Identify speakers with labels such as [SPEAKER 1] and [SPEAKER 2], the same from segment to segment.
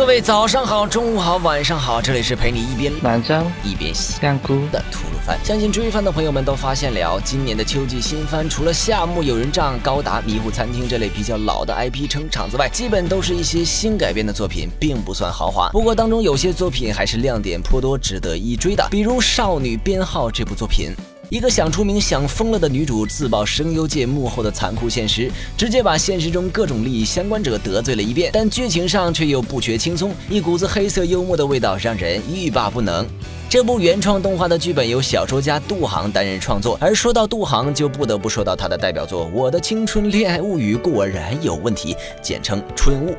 [SPEAKER 1] 各位早上好，中午好，晚上好，这里是陪你一边
[SPEAKER 2] 满张
[SPEAKER 1] 一边洗
[SPEAKER 2] 香菇
[SPEAKER 1] 的吐鲁番。相信追番的朋友们都发现了，今年的秋季新番除了夏目友人帐、高达、迷糊餐厅这类比较老的 IP 撑场子外，基本都是一些新改编的作品，并不算豪华。不过当中有些作品还是亮点颇多，值得一追的，比如《少女编号》这部作品。一个想出名、想疯了的女主，自曝声优界幕后的残酷现实，直接把现实中各种利益相关者得罪了一遍。但剧情上却又不缺轻松，一股子黑色幽默的味道，让人欲罢不能。这部原创动画的剧本由小说家杜航担任创作，而说到杜航，就不得不说到他的代表作《我的青春恋爱物语》果然有问题，简称《春物》。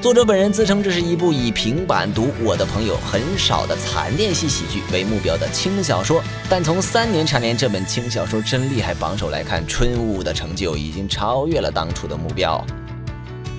[SPEAKER 1] 作者本人自称这是一部以平板读我的朋友很少的残念系喜剧为目标的轻小说，但从三年蝉联这本轻小说真厉害榜首来看，《春雾》的成就已经超越了当初的目标。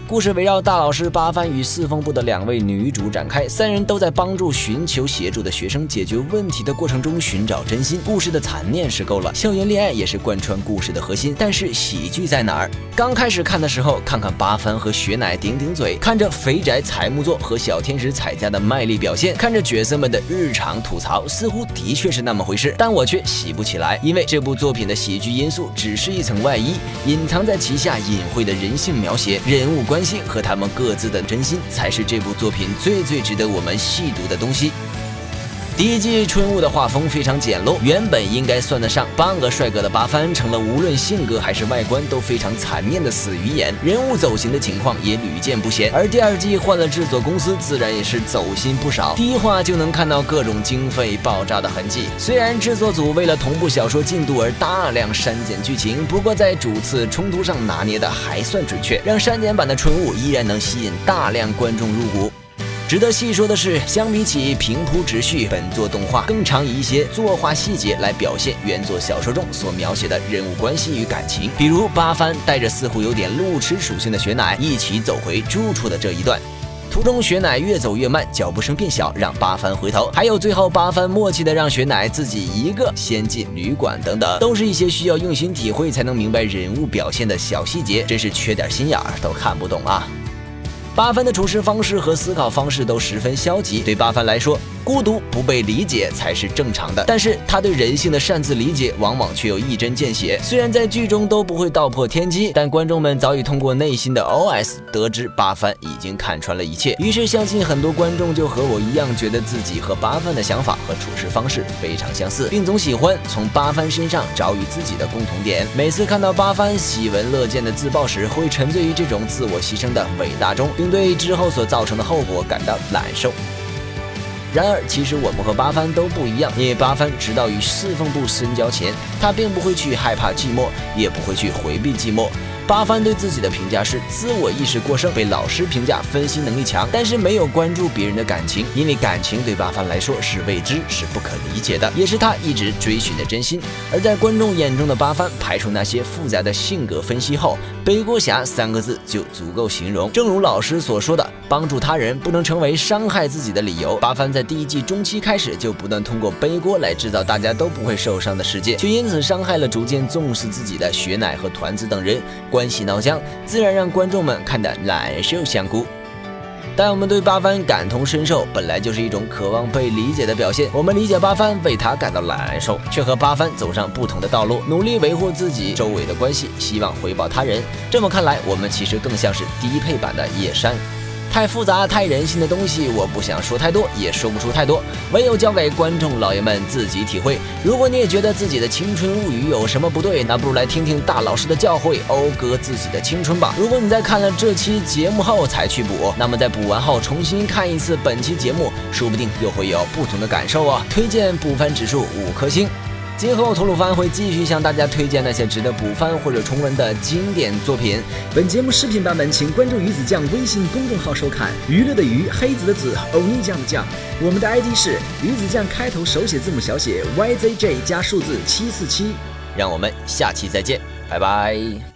[SPEAKER 1] 故事围绕大老师八番与四风部的两位女主展开，三人都在帮助寻求协助的学生解决问题的过程中寻找真心。故事的残念是够了，校园恋爱也是贯穿故事的核心。但是喜剧在哪儿？刚开始看的时候，看看八番和雪乃顶顶嘴，看着肥宅财木座和小天使彩家的卖力表现，看着角色们的日常吐槽，似乎的确是那么回事。但我却喜不起来，因为这部作品的喜剧因素只是一层外衣，隐藏在旗下隐晦的人性描写、人物关。关心和他们各自的真心，才是这部作品最最值得我们细读的东西。第一季春雾的画风非常简陋，原本应该算得上半个帅哥的八番，成了无论性格还是外观都非常惨面的死鱼眼，人物走形的情况也屡见不鲜。而第二季换了制作公司，自然也是走心不少。第一话就能看到各种经费爆炸的痕迹。虽然制作组为了同步小说进度而大量删减剧情，不过在主次冲突上拿捏的还算准确，让删减版的春雾依然能吸引大量观众入股。值得细说的是，相比起平铺直叙，本作动画更常以一些作画细节来表现原作小说中所描写的人物关系与感情。比如八番带着似乎有点路痴属性的雪乃一起走回住处的这一段，途中雪乃越走越慢，脚步声变小，让八番回头；还有最后八番默契的让雪乃自己一个先进旅馆等等，都是一些需要用心体会才能明白人物表现的小细节，真是缺点心眼儿都看不懂啊。八番的处事方式和思考方式都十分消极，对八番来说。孤独不被理解才是正常的，但是他对人性的擅自理解往往却又一针见血。虽然在剧中都不会道破天机，但观众们早已通过内心的 OS 得知八番已经看穿了一切。于是相信很多观众就和我一样，觉得自己和八番的想法和处事方式非常相似，并总喜欢从八番身上找与自己的共同点。每次看到八番喜闻乐见的自爆时，会沉醉于这种自我牺牲的伟大中，并对之后所造成的后果感到难受。然而，其实我们和八幡都不一样，因为八幡直到与四凤部深交前，他并不会去害怕寂寞，也不会去回避寂寞。八番对自己的评价是自我意识过剩，被老师评价分析能力强，但是没有关注别人的感情，因为感情对八番来说是未知，是不可理解的，也是他一直追寻的真心。而在观众眼中的八番，排除那些复杂的性格分析后，背锅侠三个字就足够形容。正如老师所说的。帮助他人不能成为伤害自己的理由。八番在第一季中期开始就不断通过背锅来制造大家都不会受伤的世界，却因此伤害了逐渐重视自己的雪乃和团子等人，关系闹僵，自然让观众们看得难受香菇。但我们对八番感同身受，本来就是一种渴望被理解的表现。我们理解八番，为他感到难受，却和八番走上不同的道路，努力维护自己周围的关系，希望回报他人。这么看来，我们其实更像是低配版的叶山。太复杂、太人性的东西，我不想说太多，也说不出太多，唯有交给观众老爷们自己体会。如果你也觉得自己的青春物语有什么不对，那不如来听听大老师的教诲，讴歌自己的青春吧。如果你在看了这期节目后才去补，那么在补完后重新看一次本期节目，说不定又会有不同的感受哦。推荐补番指数五颗星。今后吐鲁番会继续向大家推荐那些值得补番或者重温的经典作品。
[SPEAKER 3] 本节目视频版本，请关注鱼子酱微信公众号收看。娱乐的娱，黑子的子，欧尼酱的酱。我们的 ID 是鱼子酱，开头手写字母小写 YZJ 加数字七四七。
[SPEAKER 1] 让我们下期再见，拜拜。